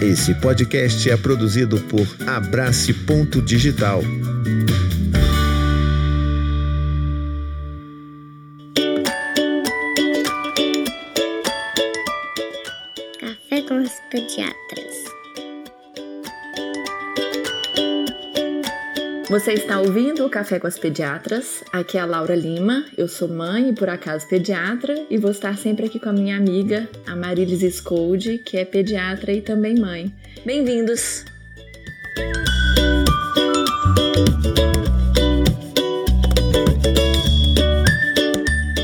Esse podcast é produzido por Abrace Ponto Digital. Café com os pediatras. Você está ouvindo o Café com as Pediatras? Aqui é a Laura Lima, eu sou mãe e por acaso pediatra e vou estar sempre aqui com a minha amiga, a Marilis Scoldi, que é pediatra e também mãe. Bem-vindos!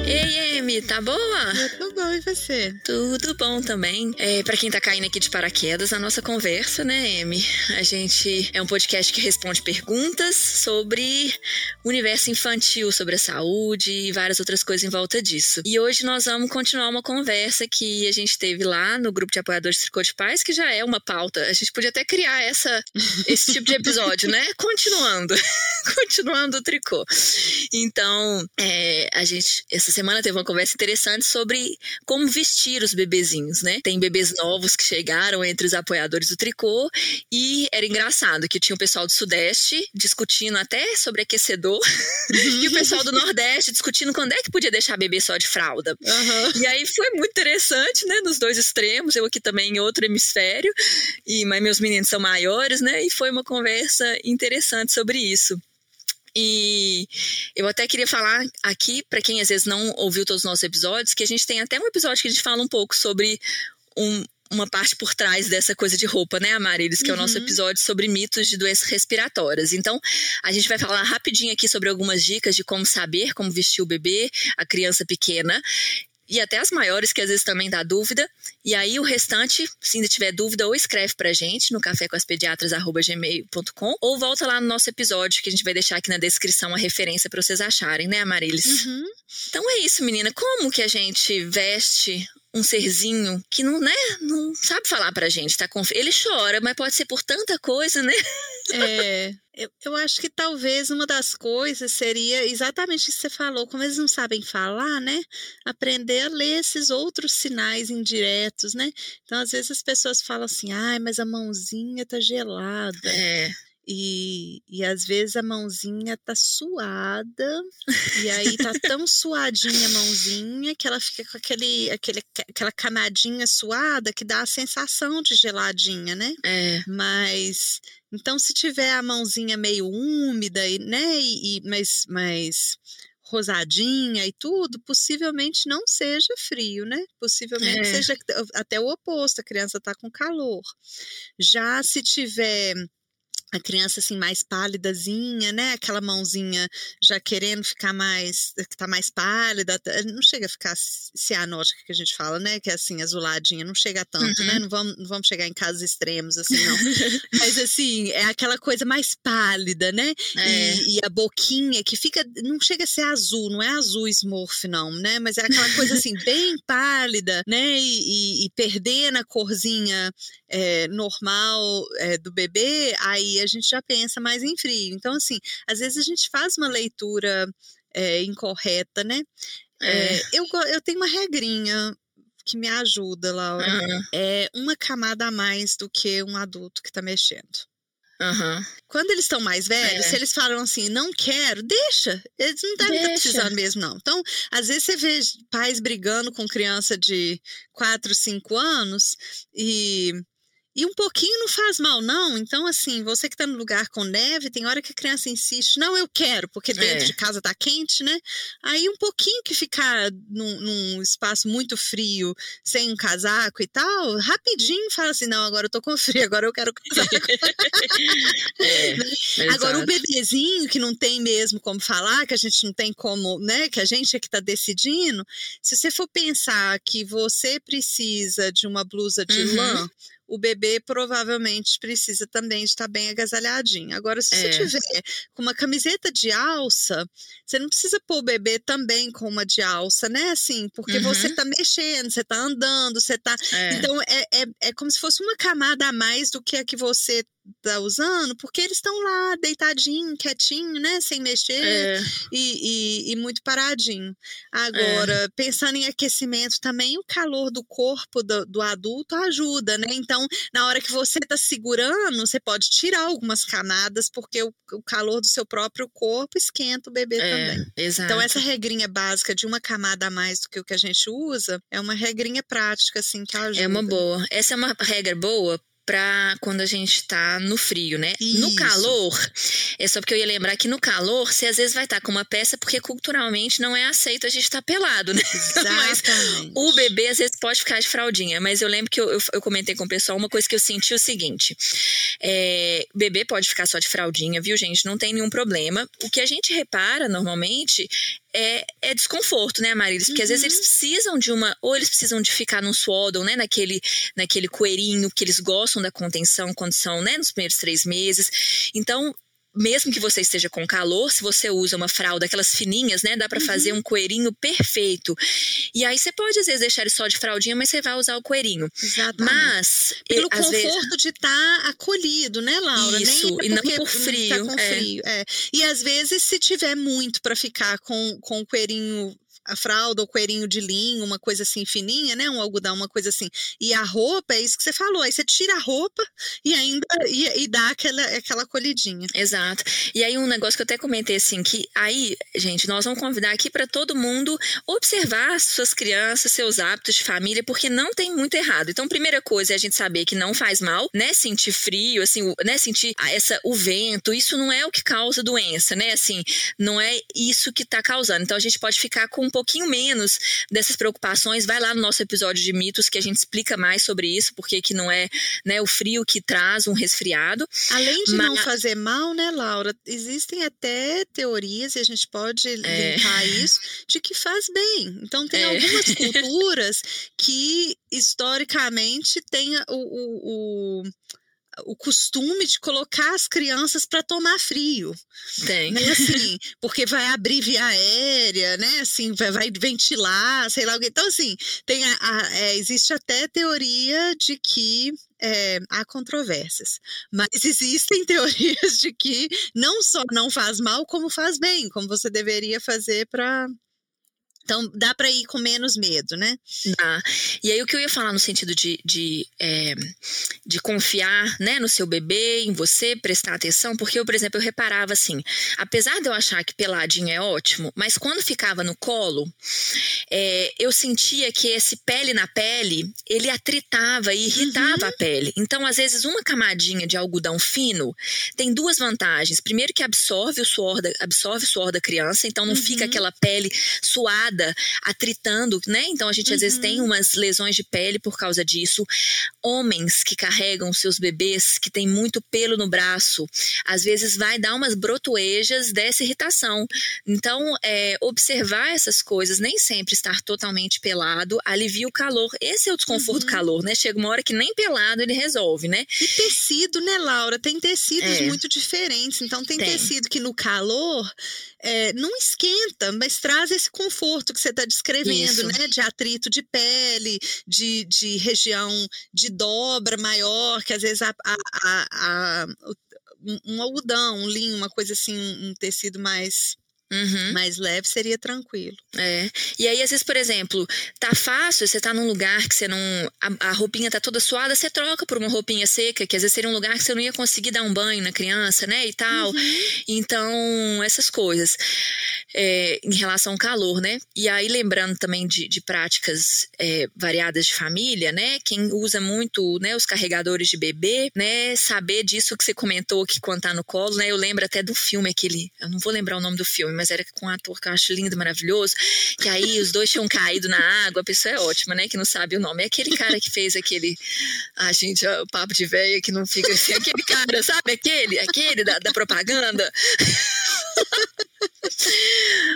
Ei, Amy, tá boa? Tô bom, e você? Tudo bom também. É, para quem tá caindo aqui de paraquedas, a nossa conversa, né, Amy? A gente é um podcast que responde perguntas sobre o universo infantil, sobre a saúde e várias outras coisas em volta disso. E hoje nós vamos continuar uma conversa que a gente teve lá no grupo de apoiadores de Tricô de Paz, que já é uma pauta. A gente podia até criar essa, esse tipo de episódio, né? Continuando. Continuando o tricô. Então, é, a gente, essa semana teve uma conversa interessante sobre como vestir os bebezinhos, né? Tem bebês novos que chegaram entre os apoiadores do tricô e era engraçado que tinha o pessoal do Sudeste discutindo até sobre aquecedor e o pessoal do Nordeste discutindo quando é que podia deixar bebê só de fralda. Uhum. E aí foi muito interessante, né? Nos dois extremos, eu aqui também em outro hemisfério, e mas meus meninos são maiores, né? E foi uma conversa interessante sobre isso. E eu até queria falar aqui, para quem às vezes não ouviu todos os nossos episódios, que a gente tem até um episódio que a gente fala um pouco sobre um, uma parte por trás dessa coisa de roupa, né, Amarilis? Que uhum. é o nosso episódio sobre mitos de doenças respiratórias. Então, a gente vai falar rapidinho aqui sobre algumas dicas de como saber como vestir o bebê, a criança pequena e até as maiores, que às vezes também dá dúvida. E aí o restante, se ainda tiver dúvida, ou escreve pra gente no cafécomaspediatras.gmail.com ou volta lá no nosso episódio, que a gente vai deixar aqui na descrição a referência para vocês acharem, né, Amarilis? Uhum. Então é isso, menina. Como que a gente veste um serzinho que não, né, não sabe falar pra gente, tá? Ele chora, mas pode ser por tanta coisa, né? É, eu, eu acho que talvez uma das coisas seria exatamente o que você falou, como eles não sabem falar, né? Aprender a ler esses outros sinais indiretos, né? Então, às vezes as pessoas falam assim, ai, mas a mãozinha tá gelada. É. E, e às vezes a mãozinha tá suada, e aí tá tão suadinha a mãozinha que ela fica com aquele, aquele, aquela camadinha suada que dá a sensação de geladinha, né? É. Mas então, se tiver a mãozinha meio úmida, né, e, e mais, mais rosadinha e tudo, possivelmente não seja frio, né? Possivelmente É. seja até o oposto, a criança tá com calor. Já se tiver a criança assim mais pálidazinha, né? Aquela mãozinha já querendo ficar mais, que tá mais pálida, não chega a ficar cianótica que a gente fala, né? Que é assim, azuladinha, não chega tanto, Uhum. né? Não vamos, não vamos chegar em casos extremos assim, não. Mas assim, é aquela coisa mais pálida, né? É. E, e a boquinha que fica, não chega a ser azul, não é azul smurf, não, né? Mas é aquela coisa assim, bem pálida, né? E, e, e perdendo a corzinha é, normal é, do bebê, aí a gente já pensa mais em frio. Então, assim, às vezes a gente faz uma leitura é, incorreta, né? É. eu, eu tenho uma regrinha que me ajuda, Laura. Aham, É uma camada a mais do que um adulto que tá mexendo. aham. Quando eles estão mais velhos, É. se eles falam assim, não quero, deixa. Eles não devem estar Deixa. precisando mesmo, não. Então, às vezes você vê pais brigando com criança de 4, 5 anos e. E um pouquinho não faz mal, não. Então, assim, você que tá no lugar com neve, tem hora que a criança insiste, não, eu quero, porque dentro É. de casa tá quente, né? Aí um pouquinho que ficar num, num espaço muito frio, sem um casaco e tal, rapidinho fala assim, não, agora eu tô com frio, agora eu quero casaco. É, Agora, o bebezinho que não tem mesmo como falar, que a gente não tem como, né? Que a gente é que tá decidindo. Se você for pensar que você precisa de uma blusa de Uhum. lã, o bebê provavelmente precisa também estar bem agasalhadinho. Agora, se você É. tiver com uma camiseta de alça, você não precisa pôr o bebê também com uma de alça, né? Assim, porque Uhum. você tá mexendo, você tá andando, você tá É. então, é, é, é como se fosse uma camada a mais do que a que você tá usando, porque eles estão lá deitadinho, quietinho, né? Sem mexer É, e, e, e muito paradinho. Agora, pensando em aquecimento também, o calor do corpo do, do adulto ajuda, né? Então, na hora que você tá segurando, você pode tirar algumas camadas, porque o, o calor do seu próprio corpo esquenta o bebê é, também. exato. Então, essa regrinha básica de uma camada a mais do que o que a gente usa é uma regrinha prática, assim, que ajuda. É uma boa. Essa é uma regra boa pra quando a gente tá no frio, né? No Isso. calor, é só porque eu ia lembrar que no calor, você às vezes vai estar com uma peça porque culturalmente não é aceito a gente estar pelado, né? Mas o bebê às vezes pode ficar de fraldinha, mas eu lembro que eu, eu, eu comentei com o pessoal uma coisa que eu senti o seguinte: é, bebê pode ficar só de fraldinha, viu, gente? Não tem nenhum problema. O que a gente repara normalmente é, é desconforto, né, Marilis? Porque às vezes Uhum. eles precisam de uma, ou eles precisam de ficar num swaddle, né, naquele, naquele coeirinho que eles gostam da contenção quando são, né, nos primeiros três meses. Então, mesmo que você esteja com calor, se você usa uma fralda, aquelas fininhas, né, dá pra fazer Uhum. um coeirinho perfeito. E aí você pode às vezes deixar ele só de fraldinha, mas você vai usar o coeirinho. Exatamente. Mas Pelo conforto vezes de estar acolhido, né, Laura? Isso, Nem é e não por Tá frio, com é. frio, é. E às vezes, se tiver muito para ficar com, com o coelhinho a fralda ou coelhinho de linho, uma coisa assim fininha, né? Um algodão, uma coisa assim. E a roupa, é isso que você falou. Aí você tira a roupa e ainda e, e dá aquela, aquela colhidinha. Exato. E aí um negócio que eu até comentei assim, que aí, gente, nós vamos convidar aqui para todo mundo observar suas crianças, seus hábitos de família, porque não tem muito errado. Então, primeira coisa é a gente saber que não faz mal, né? Sentir frio, assim, né? Sentir essa o vento, isso não é o que causa doença, né? Assim, não é isso que tá causando. Então a gente pode ficar com pouquinho menos dessas preocupações. Vai lá no nosso episódio de mitos que a gente explica mais sobre isso, porque que não é, né, o frio que traz um resfriado. Além de não Mas- fazer mal, né, Laura? Existem até teorias, e a gente pode É. linkar isso, de que faz bem. Então, tem É. algumas culturas que, historicamente, têm o, o, o, o costume de colocar as crianças para tomar frio. Tem. Né, assim, porque vai abrir via aérea, né? Assim, vai, vai ventilar, sei lá. o quê. Então, assim, tem a- a- é, existe até teoria de que é, há controvérsias. Mas existem teorias de que não só não faz mal, como faz bem, como você deveria fazer para. Então, dá para ir com menos medo, né? Dá. E aí o que eu ia falar no sentido de, de, é, de confiar né, no seu bebê, em você, prestar atenção, porque eu, por exemplo, eu reparava assim, apesar de eu achar que peladinho é ótimo, mas quando ficava no colo, é, eu sentia que esse pele na pele, ele atritava e irritava a pele. Então, às vezes, uma camadinha de algodão fino tem duas vantagens. Primeiro que absorve o suor da, absorve o suor da criança, então não fica Uhum. aquela pele suada, atritando, né? Então a gente às vezes tem Uhum. umas lesões de pele por causa disso. Homens que carregam seus bebês, que tem muito pelo no braço, às vezes vai dar umas brotoejas dessa irritação. Então, é, observar essas coisas, nem sempre estar totalmente pelado, alivia o calor. Esse é o desconforto Uhum. do calor, né? Chega uma hora que nem pelado ele resolve, né? E tecido, né, Laura? Tem tecidos É. muito diferentes. Então, tem, Tem. tecido que no calor é, não esquenta, mas traz esse conforto que você está descrevendo, Isso. né? De atrito de pele, de, de região de dobra maior, que às vezes a, a, a- a- um, algodão, um linho, uma coisa assim, um tecido mais, Uhum. mais leve seria tranquilo. É. E aí, às vezes, por exemplo, tá fácil, você tá num lugar que você não. A, a roupinha tá toda suada, você troca por uma roupinha seca, que às vezes seria um lugar que você não ia conseguir dar um banho na criança, né? E tal. Então, essas coisas. é, em relação ao calor, né? E aí, lembrando também de, de práticas é, variadas de família, né? Quem usa muito né, os carregadores de bebê, né? Saber disso que você comentou que quando tá no colo, né? Eu lembro até do filme aquele. Eu não vou lembrar o nome do filme, mas era com um ator que eu acho lindo, maravilhoso. Que aí os dois tinham caído na água, a pessoa é ótima, né? Que não sabe o nome. É aquele cara que fez aquele. Ah, gente, o papo de velha que não fica assim. Aquele cara, sabe? Aquele, aquele da, da propaganda.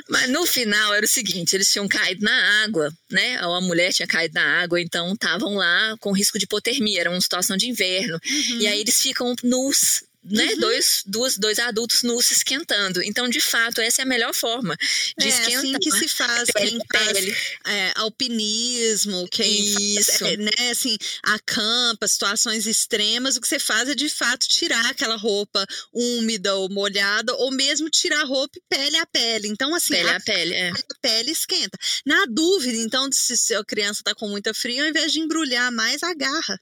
Mas no final era o seguinte: eles tinham caído na água, né? Ou a mulher tinha caído na água, então estavam lá com risco de hipotermia, era uma situação de inverno. E aí eles ficam nus né, Uhum. dois, duas, dois adultos nus se esquentando. Então, de fato, essa é a melhor forma de é esquentar. assim que se faz. pele, Quem faz pele. é, alpinismo, quem Isso. é, né, assim, acampa, situações extremas, o que você faz é de fato tirar aquela roupa úmida ou molhada, ou mesmo tirar a roupa e pele a pele. Então, assim, Pele a a pele, é. a pele esquenta. Na dúvida, então, de se a criança está com muita frio, ao invés de embrulhar mais, agarra.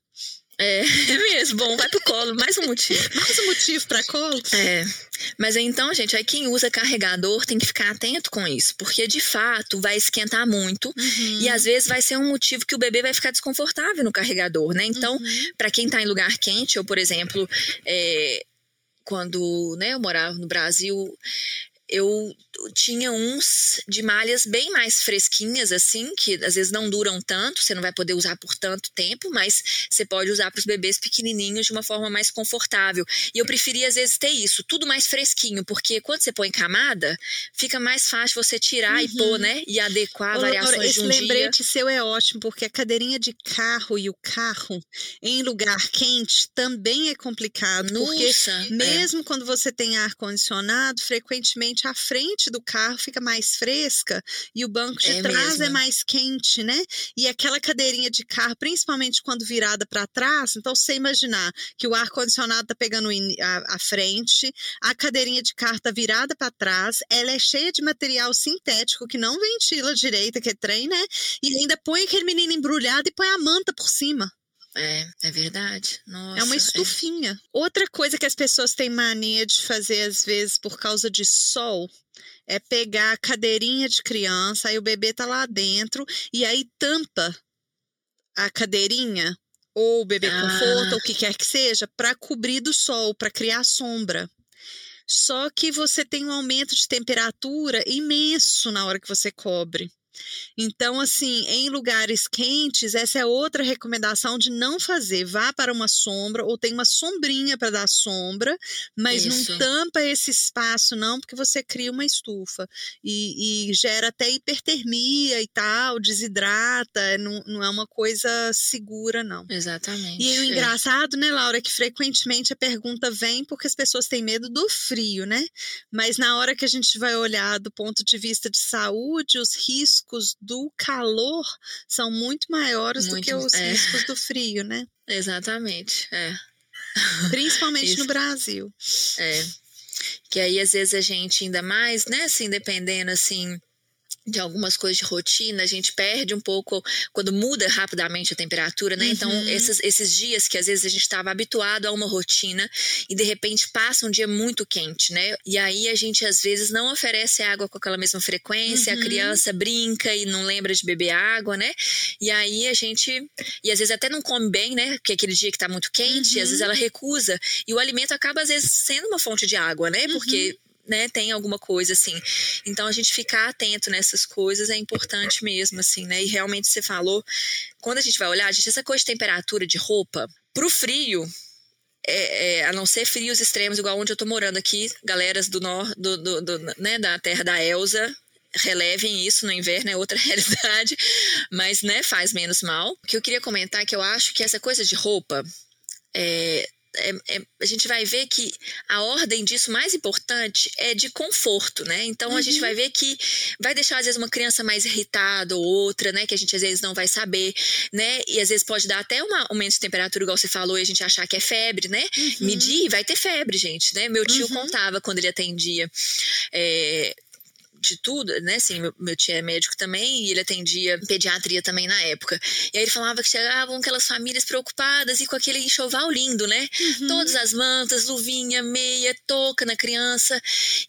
É, é mesmo. Bom, vai pro colo, mais um motivo. Mais um motivo para colo. É. Mas então, gente, aí quem usa carregador tem que ficar atento com isso, porque de fato vai esquentar muito Uhum. e às vezes vai ser um motivo que o bebê vai ficar desconfortável no carregador, né? Então, Uhum. para quem tá em lugar quente, ou por exemplo, é, quando né, eu morava no Brasil, eu tinha uns de malhas bem mais fresquinhas, assim, que às vezes não duram tanto, você não vai poder usar por tanto tempo, mas você pode usar para os bebês pequenininhos de uma forma mais confortável. E eu preferia, às vezes, ter isso, tudo mais fresquinho, porque quando você põe camada, fica mais fácil você tirar e Uhum. pôr, né? E adequar Ô, variações Laura, de esse um dia. lembrete seu é ótimo, porque a cadeirinha de carro e o carro em lugar quente também é complicado, porque Nossa, é. mesmo quando você tem ar condicionado, frequentemente a frente do carro fica mais fresca e o banco de É trás é mesmo. mais quente, né? E aquela cadeirinha de carro, principalmente quando virada para trás, então você imaginar que o ar condicionado tá pegando a, a frente, a cadeirinha de carro tá virada para trás, ela é cheia de material sintético que não ventila direito, que é trem, né? E ainda põe aquele menino embrulhado e põe a manta por cima. É, é verdade. Nossa, é uma estufinha. Outra coisa que as pessoas têm mania de fazer às vezes por causa de sol é pegar a cadeirinha de criança, aí o bebê tá lá dentro e aí tampa a cadeirinha ou o bebê Ah. conforto ou o que quer que seja para cobrir do sol, para criar sombra. Só que você tem um aumento de temperatura imenso na hora que você cobre. Então, assim, em lugares quentes, essa é outra recomendação de não fazer. Vá para uma sombra ou tem uma sombrinha para dar sombra, mas Isso. não tampa esse espaço, não, porque você cria uma estufa e, e gera até hipertermia e tal, desidrata, não, não é uma coisa segura, não. Exatamente. E o é. engraçado, né, Laura, é que frequentemente a pergunta vem porque as pessoas têm medo do frio, né? Mas na hora que a gente vai olhar do ponto de vista de saúde, os riscos do calor são muito maiores do Muito, que os é. riscos do frio, né? Exatamente, é. Principalmente no Brasil. É. Que aí, às vezes, a gente, ainda mais, né, assim, dependendo, assim, de algumas coisas de rotina, a gente perde um pouco quando muda rapidamente a temperatura, né? Então, Uhum. esses, esses dias que às vezes a gente estava habituado a uma rotina e de repente passa um dia muito quente, né? E aí a gente às vezes não oferece água com aquela mesma frequência, Uhum. a criança brinca e não lembra de beber água, né? E aí a gente. E às vezes até não come bem, né? Porque aquele dia que tá muito quente, Uhum. às vezes ela recusa. E o alimento acaba, às vezes, sendo uma fonte de água, né? Porque. Né, tem alguma coisa assim. Então a gente ficar atento nessas coisas é importante mesmo, assim, né? E realmente você falou, quando a gente vai olhar, gente, essa coisa de temperatura de roupa, pro frio, é, é, a não ser frios extremos, igual onde eu tô morando aqui, galeras do norte, do, do- do- né, da terra da Elsa, relevem isso no inverno, é outra realidade, mas, né, faz menos mal. O que eu queria comentar é que eu acho que essa coisa de roupa, é, é- é- a gente vai ver que a ordem disso mais importante é de conforto, né? Então a gente vai ver que vai deixar às vezes uma criança mais irritada ou outra, né? Que a gente às vezes não vai saber, né? E às vezes pode dar até uma aumento de temperatura, igual você falou, e a gente achar que é febre, né? Medir vai ter febre, gente, né? Meu tio Uhum. contava quando ele atendia. é, de tudo, né? Assim, meu, meu tio é médico também e ele atendia pediatria também na época. E aí ele falava que chegavam aquelas famílias preocupadas e com aquele enxoval lindo, né? Uhum. Todas as mantas, luvinha, meia, touca na criança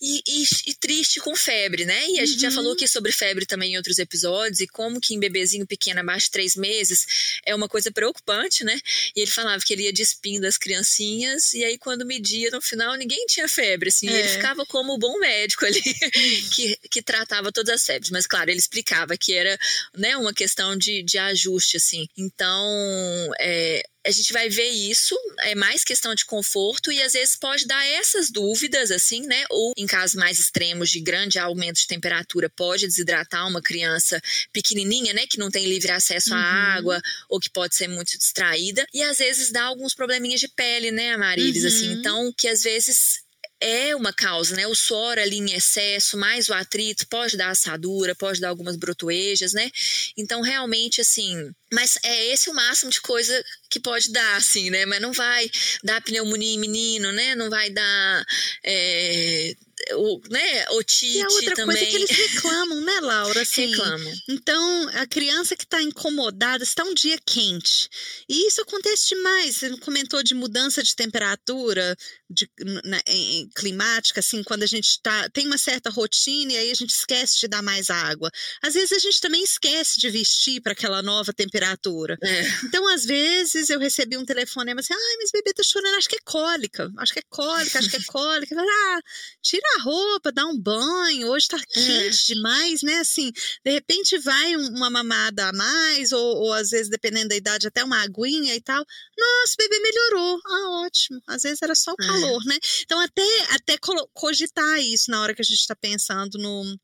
e, e- e triste com febre, né? E a gente já Uhum. falou aqui sobre febre também em outros episódios e como que em bebezinho pequeno abaixo de três meses é uma coisa preocupante, né? E ele falava que ele ia despindo as criancinhas e aí quando media no final ninguém tinha febre, assim. e Ele É. ficava como o bom médico ali que, que tratava todas as febres. Mas claro, ele explicava que era né, uma questão de, de ajuste, assim. Então, é, a gente vai ver isso, é mais questão de conforto e às vezes pode dar essas dúvidas, assim, né? Ou em casos mais extremos de grande aumento de temperatura, pode desidratar uma criança pequenininha, né? Que não tem livre acesso à uhum. água ou que pode ser muito distraída. E às vezes dá alguns probleminhas de pele, né, Amarilis? Assim. Uhum. Assim, então, que às vezes é uma causa, né? O suor ali em excesso, mais o atrito, pode dar assadura, pode dar algumas brotoejas, né? Então, realmente, assim. Mas é esse o máximo de coisa que pode dar, assim, né? Mas não vai dar pneumonia em menino, né? Não vai dar. É, o, né, otite e a outra também. coisa que eles reclamam, né, Laura? Assim, reclamam. Então, a criança que está incomodada, está um dia quente. E isso acontece demais. Você comentou de mudança de temperatura de, na, em, climática, assim, quando a gente tá, tem uma certa rotina e aí a gente esquece de dar mais água. Às vezes a gente também esquece de vestir para aquela nova temperatura. É. Então, às vezes, eu recebi um telefonema assim: ai, mas bebê tá chorando, acho que é cólica, acho que é cólica, acho que é cólica. Ah, tira a roupa, dá um banho, hoje tá quente é. demais, né? Assim, de repente vai uma mamada a mais, ou, ou às vezes, dependendo da idade, até uma aguinha e tal. Nossa, o bebê melhorou. Ah, ótimo. Às vezes era só o é. calor, é. né? Então, até, até cogitar isso na hora que a gente está pensando no,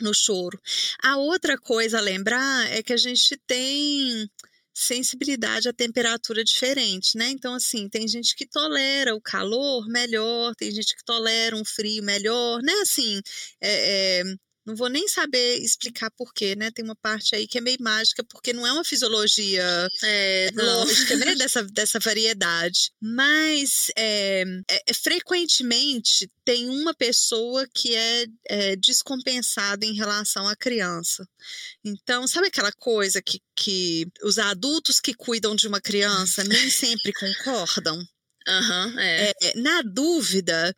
no choro. A outra coisa a lembrar é que a gente tem sensibilidade à temperatura diferente, né? Então, assim, tem gente que tolera o calor melhor, tem gente que tolera um frio melhor, né? Assim, é, é, não vou nem saber explicar porquê, né? Tem uma parte aí que é meio mágica, porque não é uma fisiologia é, lógica, né? Dessa, dessa variedade. Mas é, é, frequentemente tem uma pessoa que é, é, descompensada em relação à criança. Então, sabe aquela coisa que, que os adultos que cuidam de uma criança nem sempre concordam? Uhum, é. É, na dúvida,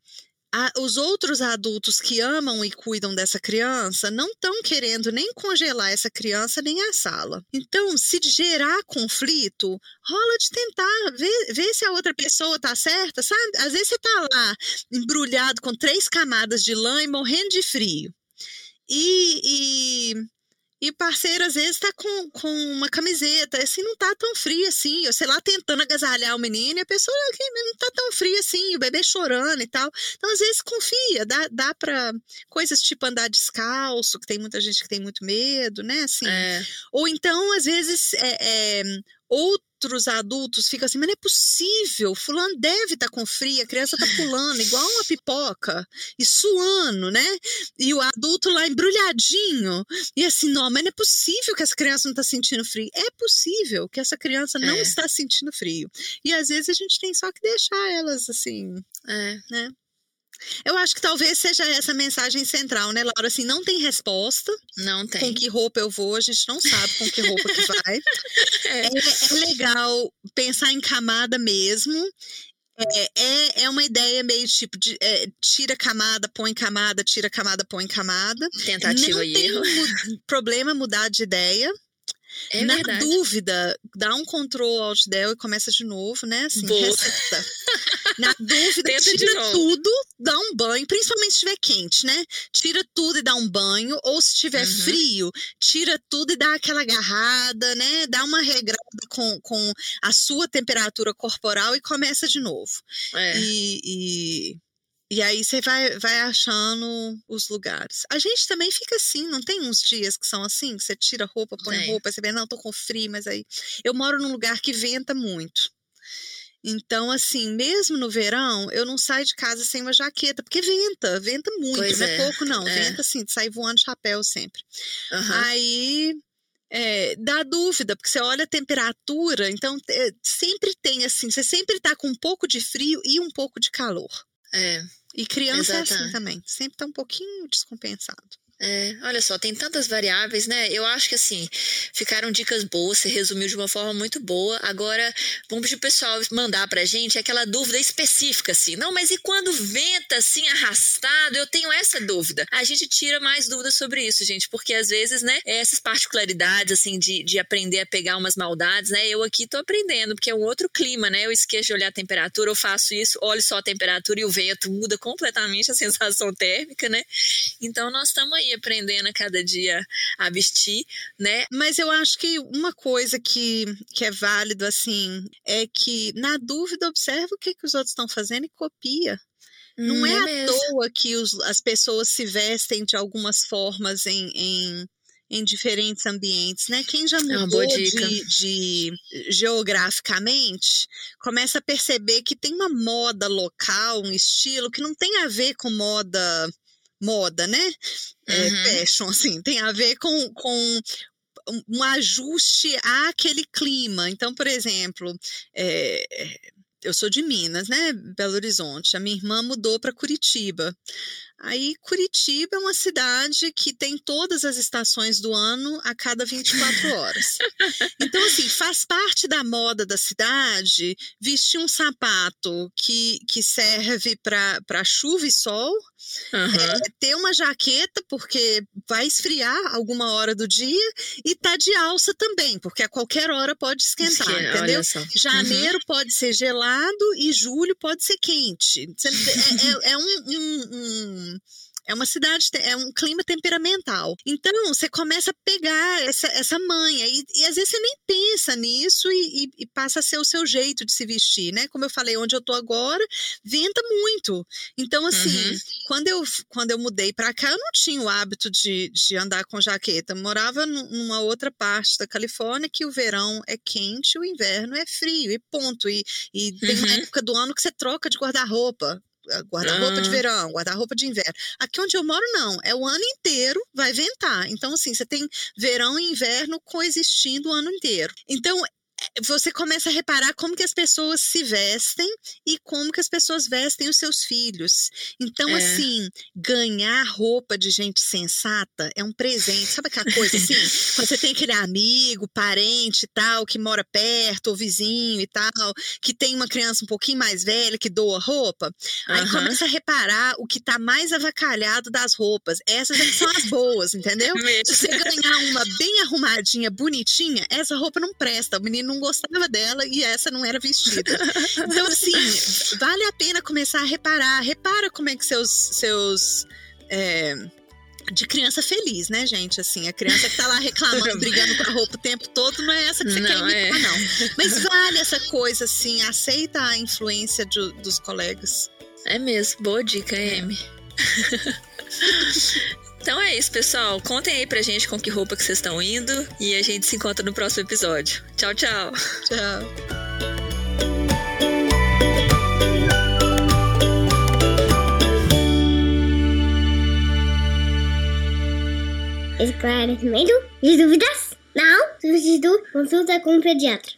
a, os outros adultos que amam e cuidam dessa criança não estão querendo nem congelar essa criança nem a sala. Então, se gerar conflito, rola de tentar ver, ver se a outra pessoa tá certa, sabe? Às vezes você tá lá embrulhado com três camadas de lã e morrendo de frio. E, e e parceiro, às vezes, tá com, com uma camiseta, assim, não tá tão frio assim. Eu sei lá, tentando agasalhar o menino, e a pessoa aqui não tá tão frio assim, o bebê chorando e tal. Então, às vezes, confia, dá, dá pra coisas tipo andar descalço, que tem muita gente que tem muito medo, né? Assim. É. Ou então, às vezes, é, é, outros adultos ficam assim, mas não é possível, fulano deve estar tá com frio, a criança tá pulando igual uma pipoca e suando, né? E o adulto lá embrulhadinho. E assim, não, mas não é possível que essa criança não está sentindo frio. É possível que essa criança não é. está sentindo frio. E às vezes a gente tem só que deixar elas assim, é. né? Eu acho que talvez seja essa mensagem central, né, Laura? Assim, não tem resposta. Não tem. Com que roupa eu vou, a gente não sabe com que roupa que vai. é. É, é legal pensar em camada mesmo. É, é, é uma ideia meio tipo de é, tira camada, põe camada, tira camada, põe camada. Tentativa não e erro. problema mudar de ideia. É Na verdade. dúvida, dá um control alt del e começa de novo, né? Assim, Boa. reseta. Na dúvida, tira tudo, dá um banho, principalmente se estiver quente, né? Tira tudo e dá um banho, ou se estiver Uhum. frio, tira tudo e dá aquela agarrada, né? Dá uma regrada com, com a sua temperatura corporal e começa de novo. É. E, e, e aí você vai, vai achando os lugares. A gente também fica assim, não tem uns dias que são assim, que você tira roupa, põe Tem. roupa, você vê, não, tô com frio, mas aí. Eu moro num lugar que venta muito. Então, assim, mesmo no verão, eu não saio de casa sem uma jaqueta, porque venta, venta muito, Pois não é, é pouco, não. é. Venta assim, de sair voando de chapéu sempre. Aham. Aí é, dá dúvida, porque você olha a temperatura, então é, sempre tem assim, você sempre tá com um pouco de frio e um pouco de calor. É. E criança é assim Exatamente. também, sempre tá um pouquinho descompensado. É, olha só, tem tantas variáveis, né? Eu acho que assim, ficaram dicas boas, você resumiu de uma forma muito boa. Agora, vamos pedir o pessoal mandar pra gente aquela dúvida específica, assim. Não, mas e quando venta assim, arrastado? Eu tenho essa dúvida. A gente tira mais dúvidas sobre isso, gente, porque às vezes, né, essas particularidades, assim, de, de aprender a pegar umas maldades, né? Eu aqui tô aprendendo, porque é um outro clima, né? Eu esqueço de olhar a temperatura, eu faço isso, olho só a temperatura e o vento muda completamente a sensação térmica, né? Então nós estamos aí e aprendendo a cada dia a vestir, né? Mas eu acho que uma coisa que, que é válido, assim, é que, na dúvida, observa o que, que os outros estão fazendo e copia. Não Hum, é, à mesmo. toa que os- as pessoas se vestem de algumas formas em, em, em diferentes ambientes, né? Quem já uma mudou dica. de, de geograficamente começa a perceber que tem uma moda local, um estilo que não tem a ver com moda moda, né? É, Uhum. fashion, assim, tem a ver com, com um- um ajuste àquele clima. Então, por exemplo, é, eu sou de Minas, né? Belo Horizonte. A minha irmã mudou para Curitiba. Aí, Curitiba é uma cidade que tem todas as estações do ano a cada 24 horas. Então, assim, faz parte da moda da cidade vestir um sapato que, que serve para chuva e sol, Aham. é, ter uma jaqueta, porque vai esfriar alguma hora do dia, e tá de alça também, porque a qualquer hora pode esquentar, Que- entendeu? Uhum. Janeiro pode ser gelado e julho pode ser quente. É, é- é um, um- um- é uma cidade, é um clima temperamental. Então, você começa a pegar essa, essa manha. E, e às vezes você nem pensa nisso e, e- e passa a ser o seu jeito de se vestir, né? Como eu falei, onde eu tô agora, venta muito. Então, assim, Uhum. quando, eu, quando eu mudei pra cá, eu não tinha o hábito de, de andar com jaqueta. Eu morava nu- numa outra parte da Califórnia que o verão é quente e o inverno é frio, e ponto. E, e tem uma Uhum. época do ano que você troca de guarda-roupa. Guarda-roupa de Ah. verão, guarda-roupa de inverno. Aqui onde eu moro, não. É o ano inteiro, vai ventar. Então, assim, você tem verão e inverno coexistindo o ano inteiro. Então, você começa a reparar como que as pessoas se vestem e como que as pessoas vestem os seus filhos. Então, É. assim, ganhar roupa de gente sensata é um presente. Sabe aquela coisa assim? Quando você tem aquele amigo, parente e tal, que mora perto, ou vizinho e tal, que tem uma criança um pouquinho mais velha que doa roupa. Aí começa a reparar o que tá mais avacalhado das roupas. Essas aí são as boas, entendeu? Se você ganhar uma bem arrumadinha, bonitinha, essa roupa não presta. O menino não gostava dela e essa não era vestida. Então, assim, vale a pena começar a reparar. Repara como é que seus. seus é, de criança feliz, né, gente? Assim, a criança que tá lá reclamando, brigando com a roupa o tempo todo, não é essa que você quer Não, imitar, é. não. Mas vale essa coisa, assim, aceita a influência de- dos colegas. É mesmo, boa dica, Amy. então é isso, pessoal. Contem aí pra gente com que roupa que vocês estão indo e a gente se encontra no próximo episódio. Tchau, tchau. Tchau. Esclarecimento de dúvidas? Não? Substituto consulta com o pediatra.